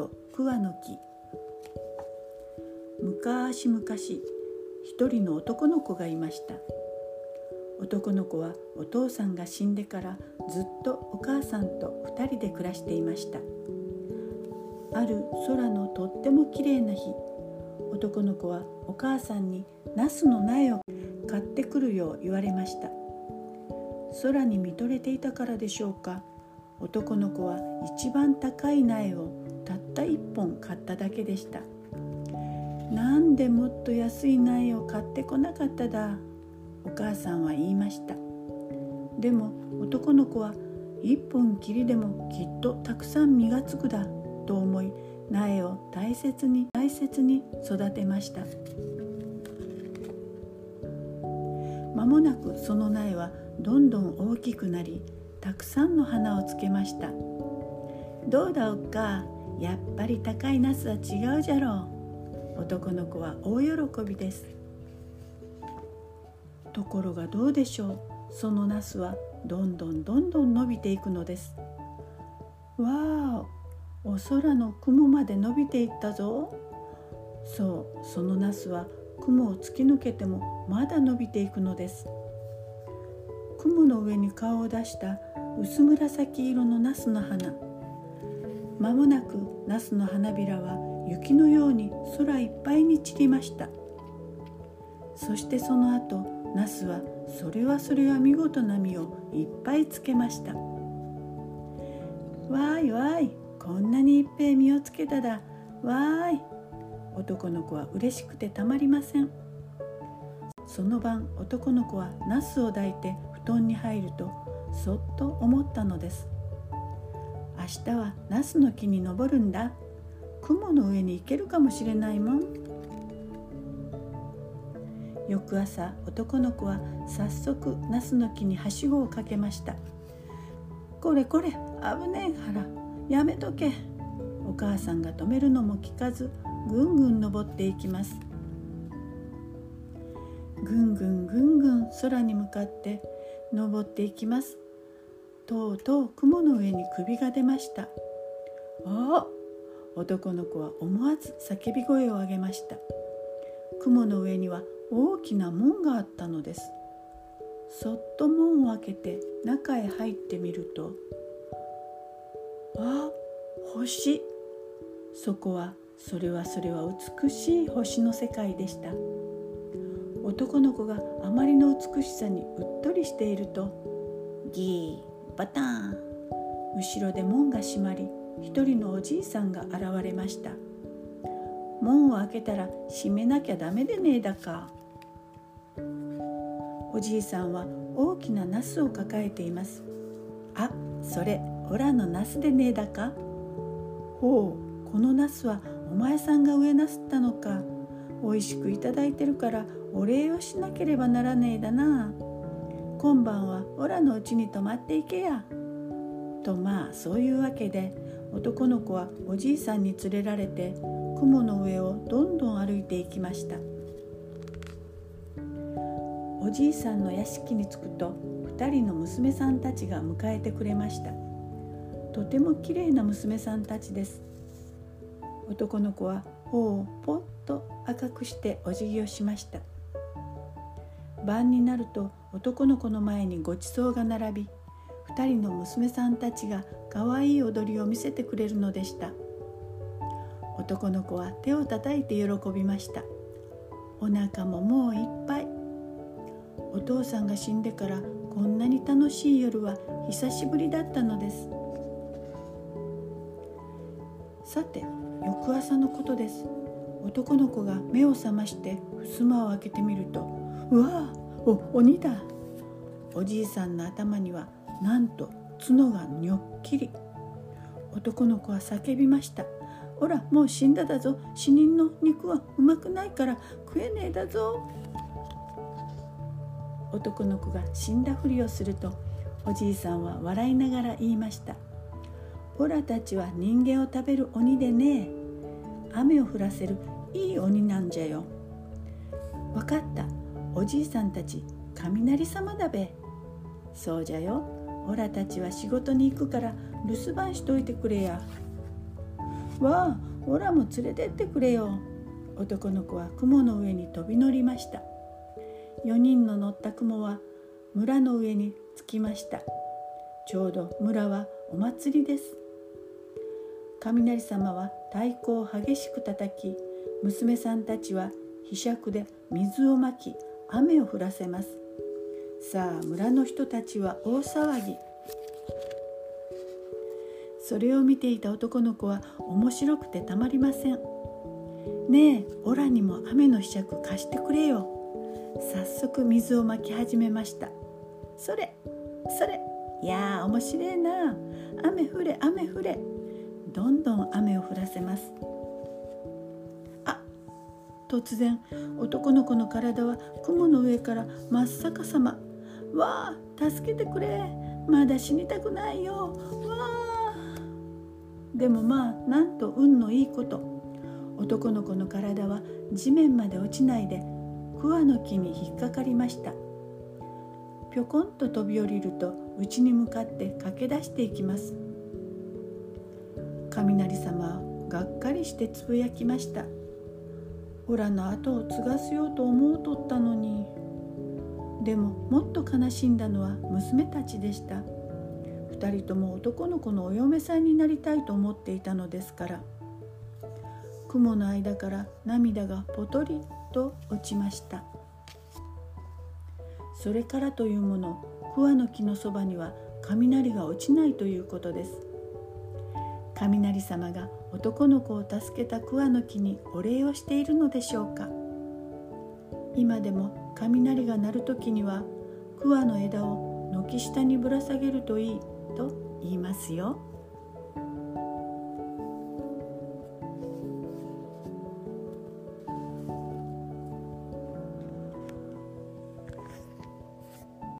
と桑の木。昔々一人の男の子がいました。男の子はお父さんが死んでからずっとお母さんと二人で暮らしていました。ある空のとってもきれいな日男の子はお母さんにナスの苗を買ってくるよう言われました。空に見とれていたからでしょうか。男の子は一番高い苗をたった一本買っただけでした。なんでもっと安い苗を買ってこなかっただお母さんは言いました。でも男の子は一本きりでもきっとたくさん実がつくだと思い苗を大切に大切に育てました。間もなくその苗はどんどん大きくなりたくさんの花をつけました。どうだおっか？やっぱり高いナスは違うじゃろう。男の子は大喜びです。ところがどうでしょう。そのナスはどんどんどんどん伸びていくのです。わあお空の雲まで伸びていったぞ。そう。そのナスは雲を突き抜けてもまだ伸びていくのです。雲の上に顔を出した薄紫色のナスの花。まもなくナスの花びらは雪のように空いっぱいに散りました。そしてその後ナスはそれはそれは見事な実をいっぱいつけました。わーいわーいこんなにいっぺい実をつけただ。わーい男の子は嬉しくてたまりません。その晩男の子はナスを抱いて布団に入るとそっと思ったのです。日はナスの木に登るんだ。雲の上に行けるかもしれないもん。翌朝男の子は早速ナスの木にはしごをかけました。これこれ危ねえからやめとけ。お母さんが止めるのも聞かずぐんぐん登っていきます。ぐんぐんぐんぐん空に向かって登っていきます。とうとう雲の上に首が出ました。あ男の子は思わず叫び声を上げました。雲の上には大きな門があったのです。そっと門を開けて中へ入ってみるとあ星。そこはそれはそれは美しい星の世界でした。男の子があまりの美しさにうっとりしているとギー。バターン。後ろで門が閉まり一人のおじいさんが現れました。門を開けたら閉めなきゃダメでねえだか。おじいさんは大きなナスを抱えています。あそれオラのナスでねえだか。ほうこのナスはお前さんが植えなすったのか。おいしくいただいてるからお礼をしなければならねえだな。今晩はオラのうちに泊まっていけや」とまあそういうわけで男の子はおじいさんに連れられて雲の上をどんどん歩いていきました。おじいさんの屋敷に着くと2人の娘さんたちが迎えてくれました。とてもきれいな娘さんたちです。男の子は頬をポッと赤くしてお辞儀をしました。晩になると男の子の前にごちそうが並び2人の娘さんたちがかわいい踊りを見せてくれるのでした。男の子は手をたたいて喜びました。お腹ももういっぱい。お父さんが死んでからこんなに楽しい夜は久しぶりだったのです。さて翌朝のことです。男の子が目を覚まして襖を開けてみるとうわお鬼だ。おじいさんの頭にはなんと角がにょっきり男の子は叫びました「ほらもう死んだだぞ。死人の肉はうまくないから食えねえだぞ」男の子が死んだふりをするとおじいさんは笑いながら言いました「オラたちは人間を食べる鬼でね雨を降らせるいい鬼なんじゃよ」「分かった。おじいさんたち雷様だべ」「そうじゃよ。オラたちは仕事に行くから留守番しといてくれや」わあオラも連れてってくれよ。男の子は雲の上に飛び乗りました。4人の乗った雲は村の上に着きました。ちょうど村はお祭りです。雷様は太鼓を激しく叩き娘さんたちはひしゃくで水をまき雨を降らせます。さあ村の人たちは大騒ぎ。それを見ていた男の子は面白くてたまりません。ねえオラにも雨のひしゃく貸してくれよ。早速水をまき始めました。それそれ。いやー面白いな。雨降れ雨降れ。どんどん雨を降らせます。突然男の子の体は雲の上から真っ逆さま。わあ助けてくれ。まだ死にたくないよ。わあ。でもまあなんと運のいいこと。男の子の体は地面まで落ちないで桑の木に引っかかりました。ぴょこんと飛び降りると家に向かって駆け出していきます。雷様はがっかりしてつぶやきました。オラの後を継がせようと思うとったのに。でももっと悲しんだのは娘たちでした。2人とも男の子のお嫁さんになりたいと思っていたのですから。雲の間から涙がぽとりと落ちました。それからというもの桑の木のそばには雷が落ちないということです。雷様が男の子を助けた桑の木にお礼をしているのでしょうか今でも雷が鳴る時には桑の枝を軒下にぶら下げるといいと言いますよ。